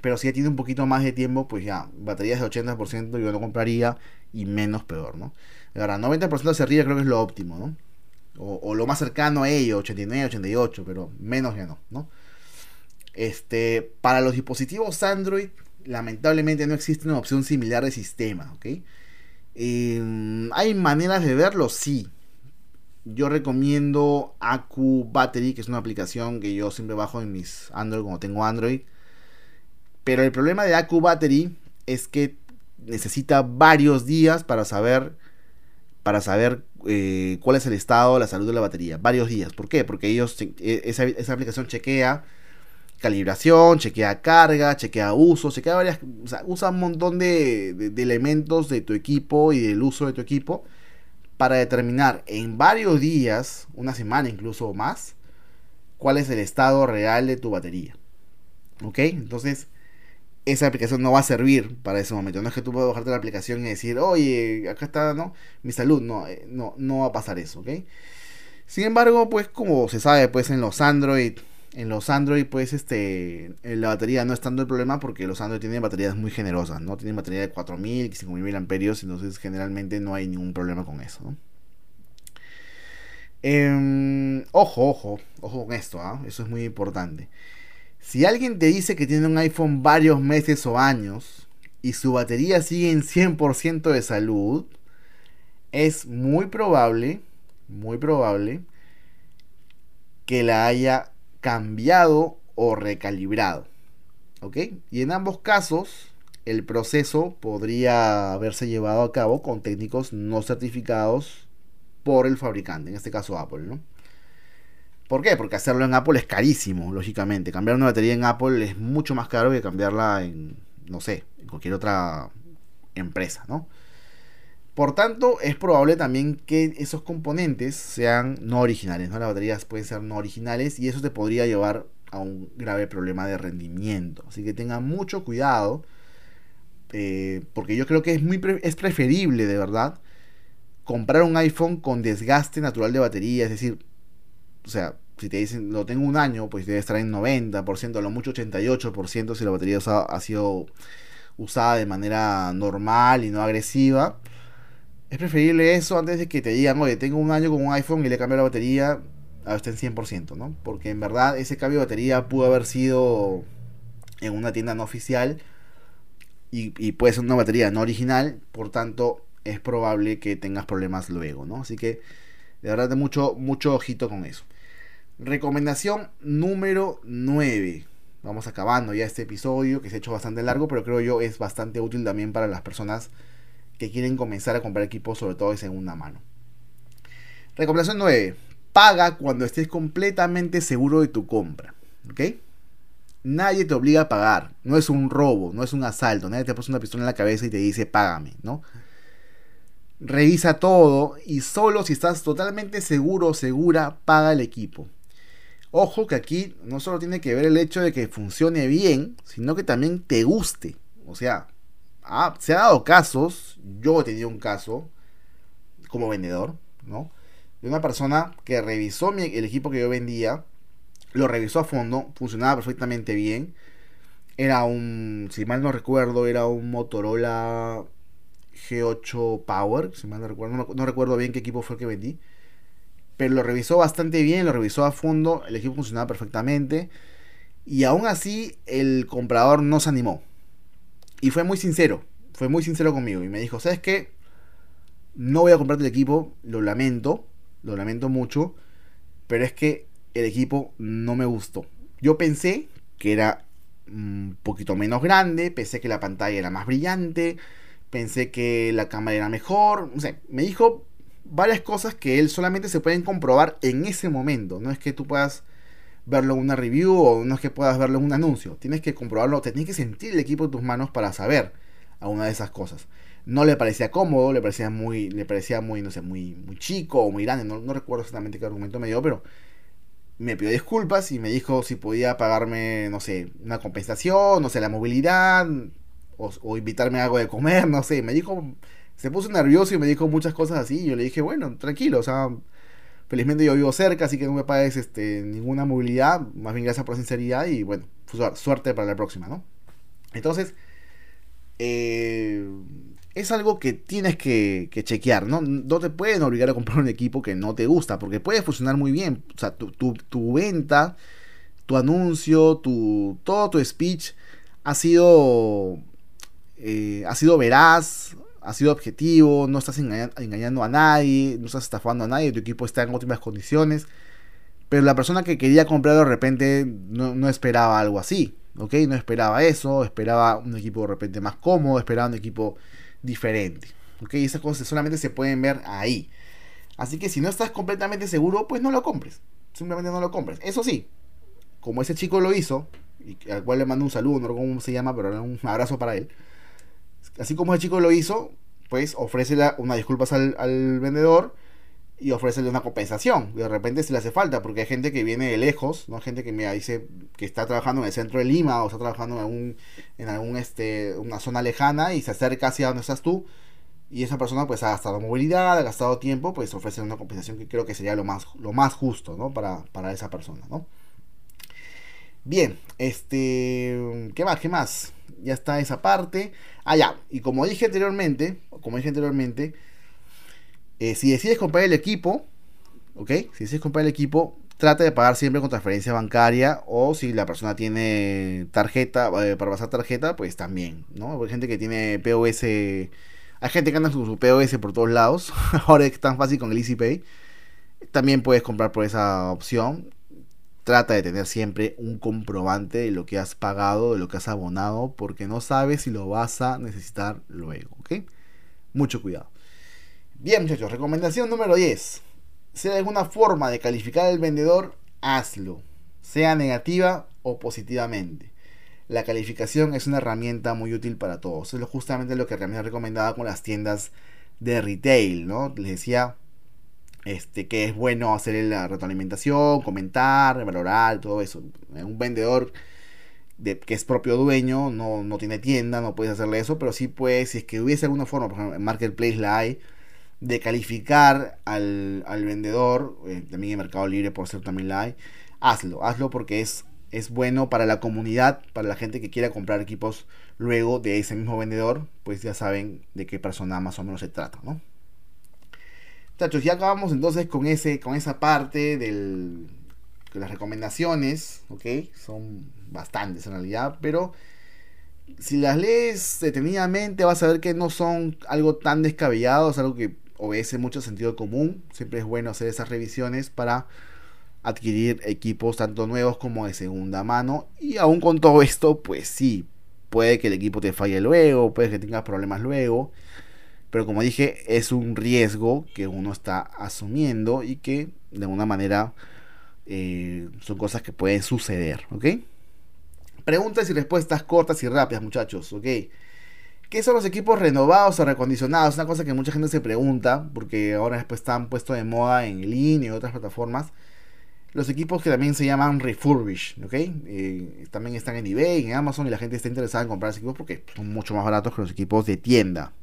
pero si ya tiene un poquito más de tiempo, pues ya, baterías de 80% yo no compraría y menos peor, ¿no? Ahora, 90% hacia arriba creo que es lo óptimo, ¿no? O, lo más cercano a ello, 89, 88, pero menos ya no, ¿no? Este, para los dispositivos Android, lamentablemente no existe una opción similar de sistema, ¿ok? Em, ¿Hay maneras de verlo? Sí. Yo recomiendo Acu Battery, que es una aplicación que yo siempre bajo en mis Android, como tengo Android. Pero el problema de Acu Battery es que necesita varios días para saber para saber eh, cuál es el estado de la salud de la batería. Varios días. ¿Por qué? Porque ellos e, esa, aplicación chequea calibración, chequea carga, chequea uso, chequea varias, o sea, usa un montón de, de, elementos de tu equipo y del uso de tu equipo para determinar en varios días, una semana incluso más, cuál es el estado real de tu batería. ¿Ok? Entonces, esa aplicación no va a servir para ese momento. No es que tú puedas bajarte la aplicación y decir, oye, acá está, ¿no? Mi salud. No, eh, no, no va a pasar eso, ¿ok? Sin embargo, pues como se sabe, pues en los Android en los Android, pues, este, la batería no es tanto el problema porque los Android tienen baterías muy generosas, ¿no? Tienen batería de 4000, 5000 amperios, entonces generalmente no hay ningún problema con eso. Em, ojo, ojo, ojo con esto, ¿ah? Eso es muy importante. Si alguien te dice que tiene un iPhone varios meses o años y su batería sigue en 100% de salud, es muy probable, muy probable que la haya cambiado o recalibrado. ¿Ok? Y en ambos casos, el proceso podría haberse llevado a cabo con técnicos no certificados por el fabricante, en este caso Apple, ¿no? ¿Por qué? Porque hacerlo en Apple es carísimo, lógicamente. Cambiar una batería en Apple es mucho más caro que cambiarla en, no sé, en cualquier otra empresa, ¿no? Por tanto, es probable también que esos componentes sean no originales, ¿no? Las baterías pueden ser no originales y eso te podría llevar a un grave problema de rendimiento. Así que tenga mucho cuidado, eh, porque yo creo que es, muy es preferible, de verdad, comprar un iPhone con desgaste natural de batería, es decir, o sea, si te dicen lo tengo un año, pues debe estar en 90%, a lo mucho 88% si la batería ha sido usada de manera normal y no agresiva es preferible eso antes de que te digan, oye, tengo un año con un iPhone y le cambio la batería, a está en 100%, ¿no? Porque en verdad ese cambio de batería pudo haber sido en una tienda no oficial y, puede ser una batería no original, por tanto es probable que tengas problemas luego, ¿no? Así que de verdad de mucho, mucho ojito con eso. Recomendación número 9. Vamos acabando ya este episodio que se ha hecho bastante largo, pero creo yo es bastante útil también para las personas que quieren comenzar a comprar equipos, sobre todo de segunda mano. Recomendación 9. Paga cuando estés completamente seguro de tu compra. ¿Ok? Nadie te obliga a pagar. No es un robo, no es un asalto. Nadie te pone una pistola en la cabeza y te dice págame, ¿no? Revisa todo y solo si estás totalmente seguro o segura, paga el equipo. Ojo que aquí no solo tiene que ver el hecho de que funcione bien, sino que también te guste. O sea, Ah, se ha dado casos, yo he tenido un caso como vendedor, ¿no? De una persona que revisó el equipo que yo vendía, lo revisó a fondo, funcionaba perfectamente bien. Era un, si mal no recuerdo, era un Motorola G8 Power, si mal no recuerdo, no, recuerdo bien qué equipo fue el que vendí. Pero lo revisó bastante bien, lo revisó a fondo, el equipo funcionaba perfectamente. Y aún así el comprador no se animó. Y fue muy sincero, fue muy sincero conmigo y me dijo, ¿sabes qué? No voy a comprarte el equipo, lo lamento, lo lamento mucho, pero es que el equipo no me gustó. Yo pensé que era un poquito menos grande, pensé que la pantalla era más brillante, pensé que la cámara era mejor, o sea, me dijo varias cosas que él solamente se pueden comprobar en ese momento, no es que tú puedas verlo en una review o no es que puedas verlo en un anuncio. Tienes que comprobarlo, tienes que sentir el equipo en tus manos para saber alguna de esas cosas. No le parecía cómodo, le parecía muy, le parecía muy, no sé, muy, muy chico o muy grande. No, no recuerdo exactamente qué argumento me dio, pero me pidió disculpas y me dijo si podía pagarme, no sé, una compensación, no sé, la movilidad o, o invitarme a algo de comer, no sé. Me dijo, se puso nervioso y me dijo muchas cosas así. Y yo le dije, bueno, tranquilo, o sea, Felizmente yo vivo cerca, así que no me pagues este, ninguna movilidad. Más bien gracias por la sinceridad y bueno, suerte para la próxima, ¿no? Entonces, eh, es algo que tienes que, chequear, ¿no? No te pueden obligar a comprar un equipo que no te gusta, porque puede funcionar muy bien. O sea, tu, venta, tu anuncio, tu, todo tu speech ha sido, eh, ha sido veraz, has sido objetivo, no estás engañando a nadie, no estás estafando a nadie, tu equipo está en óptimas condiciones. Pero la persona que quería comprar de repente no, esperaba algo así, ¿ok? No esperaba eso, esperaba un equipo de repente más cómodo, esperaba un equipo diferente, ¿ok? Esas cosas solamente se pueden ver ahí. Así que si no estás completamente seguro, pues no lo compres. Simplemente no lo compres. Eso sí, como ese chico lo hizo, y al cual le mando un saludo, no recuerdo cómo se llama, pero un abrazo para él. Así como ese chico lo hizo, pues ofrece una disculpas al, al vendedor y ofrecerle una compensación. De repente se le hace falta, porque hay gente que viene de lejos, ¿no? Gente que me dice que está trabajando en el centro de Lima o está trabajando en algún, en algún este, una zona lejana y se acerca hacia donde estás tú. Y esa persona pues ha gastado movilidad, ha gastado tiempo, pues ofrece una compensación que creo que sería lo más, lo más justo, ¿no? Para, para esa persona, ¿no? Bien, este, ¿qué más? ¿Qué más? Ya está esa parte. Ah, ya, y como dije anteriormente, como dije anteriormente, eh, si decides comprar el equipo, ¿ok? Si decides comprar el equipo, trata de pagar siempre con transferencia bancaria o si la persona tiene tarjeta, eh, para pasar tarjeta, pues también, ¿no? Hay gente que tiene POS, hay gente que anda con su POS por todos lados, ahora es tan fácil con el EasyPay, también puedes comprar por esa opción. Trata de tener siempre un comprobante de lo que has pagado, de lo que has abonado, porque no sabes si lo vas a necesitar luego, ¿ok? Mucho cuidado. Bien, muchachos, recomendación número 10. Si hay alguna forma de calificar al vendedor, hazlo, sea negativa o positivamente. La calificación es una herramienta muy útil para todos. Es justamente lo que realmente recomendaba con las tiendas de retail, ¿no? Les decía este, que es bueno hacer la retroalimentación, comentar, valorar, todo eso. Un vendedor de, que es propio dueño, no, no tiene tienda, no puedes hacerle eso, pero sí puedes, si es que hubiese alguna forma, por ejemplo, en Marketplace la hay, de calificar al, vendedor, eh, también en Mercado Libre por ser también la hay, hazlo, hazlo porque es, es bueno para la comunidad, para la gente que quiera comprar equipos luego de ese mismo vendedor, pues ya saben de qué persona más o menos se trata, ¿no? Muchachos, ya acabamos entonces con, ese, con esa parte de las recomendaciones, ¿ok? Son bastantes en realidad, pero si las lees detenidamente vas a ver que no son algo tan descabellado, es algo que obedece mucho sentido común. Siempre es bueno hacer esas revisiones para adquirir equipos tanto nuevos como de segunda mano. Y aún con todo esto, pues sí, puede que el equipo te falle luego, puede que tengas problemas luego. Pero como dije, es un riesgo que uno está asumiendo y que de alguna manera eh, son cosas que pueden suceder, ¿ok? Preguntas y respuestas cortas y rápidas, muchachos, ¿ok? ¿Qué son los equipos renovados o recondicionados? Una cosa que mucha gente se pregunta, porque ahora después están puestos de moda en línea y otras plataformas. Los equipos que también se llaman refurbished, ¿ok? Eh, también están en eBay, en Amazon y la gente está interesada en comprar esos equipos porque son mucho más baratos que los equipos de tienda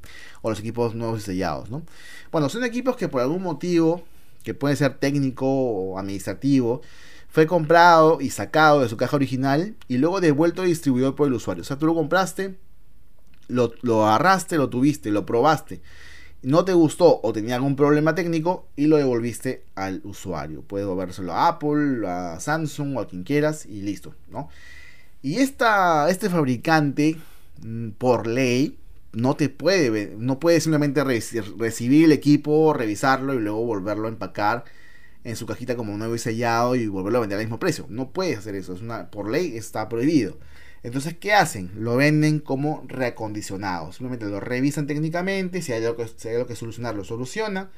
o los equipos nuevos sellados, ¿no? Bueno, son equipos que por algún motivo, que puede ser técnico o administrativo, fue comprado y sacado de su caja original y luego devuelto al distribuidor por el usuario. O sea, tú lo compraste, lo, lo agarraste, lo tuviste, lo probaste, no te gustó o tenía algún problema técnico y lo devolviste al usuario. Puedes devolvérselo a Apple, a Samsung o a quien quieras y listo, ¿no? Y esta, este fabricante, mm, por ley, no te puede, no puede simplemente recibir el equipo, revisarlo y luego volverlo a empacar en su cajita como nuevo y sellado y volverlo a vender al mismo precio. No puedes hacer eso, es una, por ley está prohibido. Entonces, ¿qué hacen? Lo venden como reacondicionado. Simplemente lo revisan técnicamente, si hay algo que, si hay que solucionar, lo soluciona.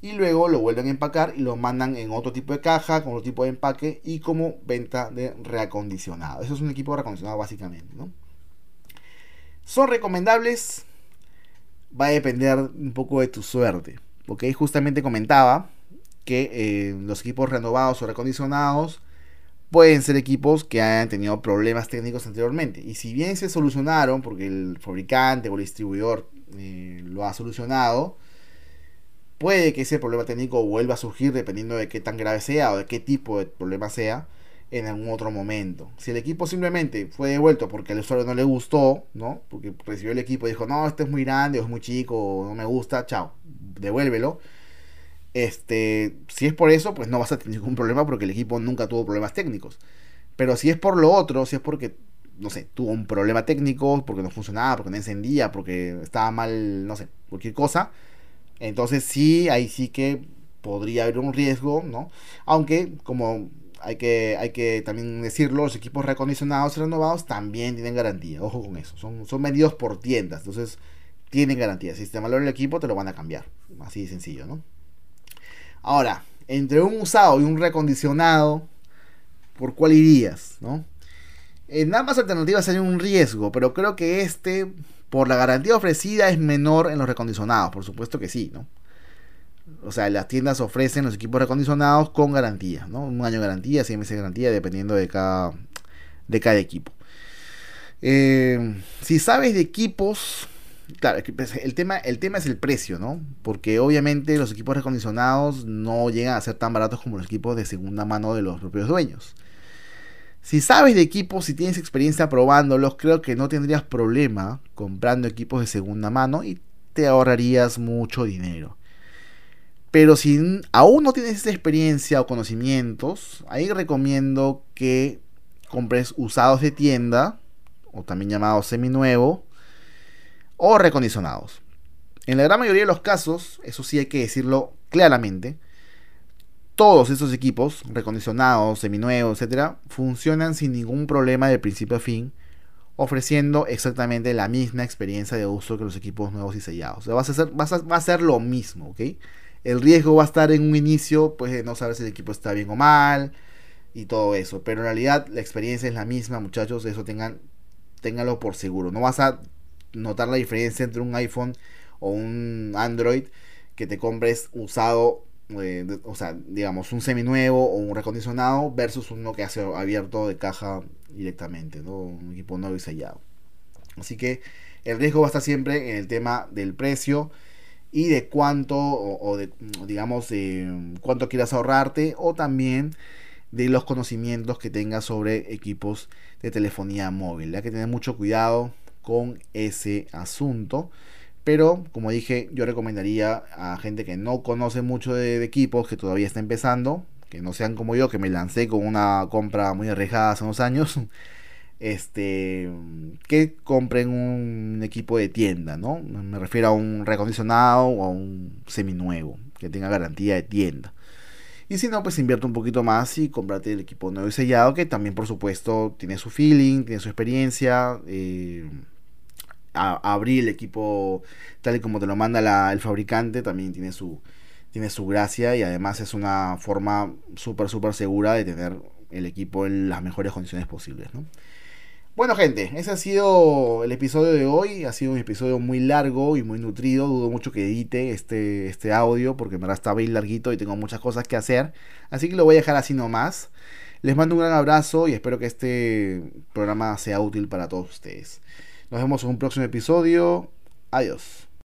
Y luego lo vuelven a empacar y lo mandan en otro tipo de caja, con otro tipo de empaque y como venta de reacondicionado. Eso es un equipo reacondicionado básicamente. ¿no? ¿Son recomendables? Va a depender un poco de tu suerte. Porque justamente comentaba que eh, los equipos renovados o reacondicionados pueden ser equipos que hayan tenido problemas técnicos anteriormente. Y si bien se solucionaron, porque el fabricante o el distribuidor eh, lo ha solucionado, puede que ese problema técnico vuelva a surgir dependiendo de qué tan grave sea o de qué tipo de problema sea en algún otro momento. Si el equipo simplemente fue devuelto porque al usuario no le gustó, ¿no? Porque recibió el equipo y dijo, no, este es muy grande o es muy chico o no me gusta, chao, devuélvelo este, si es por eso, pues no vas a tener ningún problema porque el equipo nunca tuvo problemas técnicos. Pero si es por lo otro, si es porque no sé, tuvo un problema técnico, porque no funcionaba, porque no encendía, porque estaba mal, no sé, cualquier cosa. Entonces sí, ahí sí que podría haber un riesgo, ¿no? Aunque, como hay que, hay que también decirlo, los equipos recondicionados y renovados también tienen garantía. Ojo con eso. Son, son medidos por tiendas. Entonces, tienen garantía. Si te valora el equipo, te lo van a cambiar. Así de sencillo, ¿no? Ahora, entre un usado y un recondicionado, ¿por cuál irías, no? En ambas alternativas hay un riesgo, pero creo que este, por la garantía ofrecida, es menor en los recondicionados. Por supuesto que sí, ¿no? O sea, las tiendas ofrecen los equipos recondicionados con garantía, ¿no? Un año de garantía, seis meses de garantía, dependiendo de cada, de cada equipo. Eh, si sabes de equipos, claro, pues, el tema, el tema es el precio, ¿no? Porque obviamente los equipos recondicionados no llegan a ser tan baratos como los equipos de segunda mano de los propios dueños. Si sabes de equipos, si tienes experiencia probándolos, creo que no tendrías problema comprando equipos de segunda mano y te ahorrarías mucho dinero. Pero si aún no tienes esa experiencia o conocimientos, ahí recomiendo que compres usados de tienda, o también llamados seminuevo, o recondicionados. En la gran mayoría de los casos, eso sí hay que decirlo claramente, todos esos equipos, recondicionados, seminuevos, etcétera, funcionan sin ningún problema de principio a fin, ofreciendo exactamente la misma experiencia de uso que los equipos nuevos y sellados. A, va a ser lo mismo, ¿ok? El riesgo va a estar en un inicio, pues de no saber si el equipo está bien o mal y todo eso. Pero en realidad la experiencia es la misma, muchachos. Eso tengan, ténganlo por seguro. No vas a notar la diferencia entre un iPhone o un Android que te compres usado eh, o sea, digamos, un seminuevo o un recondicionado versus uno que hace abierto de caja directamente, ¿no? Un equipo nuevo y sellado. Así que el riesgo va a estar siempre en el tema del precio y de cuánto, o, de, digamos, cuánto quieras ahorrarte, o también de los conocimientos que tengas sobre equipos de telefonía móvil. Hay que tener mucho cuidado con ese asunto. Pero, como dije, yo recomendaría a gente que no conoce mucho de, equipos, que todavía está empezando, que no sean como yo, que me lancé con una compra muy arriesgada hace unos años, este, que compren un equipo de tienda, ¿no? Me refiero a un recondicionado o a un seminuevo, que tenga garantía de tienda. Y si no, pues invierte un poquito más y comprate el equipo nuevo y sellado, que también, por supuesto, tiene su feeling, tiene su experiencia. Eh, abrir el equipo tal y como te lo manda el fabricante también tiene su, tiene su gracia y además es una forma súper, súper segura de tener el equipo en las mejores condiciones posibles. Bueno gente, ese ha sido el episodio de hoy. Ha sido un episodio muy largo y muy nutrido. Dudo mucho que edite este, este audio porque me está bien larguito y tengo muchas cosas que hacer. Así que lo voy a dejar así nomás. Les mando un gran abrazo y espero que este programa sea útil para todos ustedes. Nos vemos en un próximo episodio. Adiós.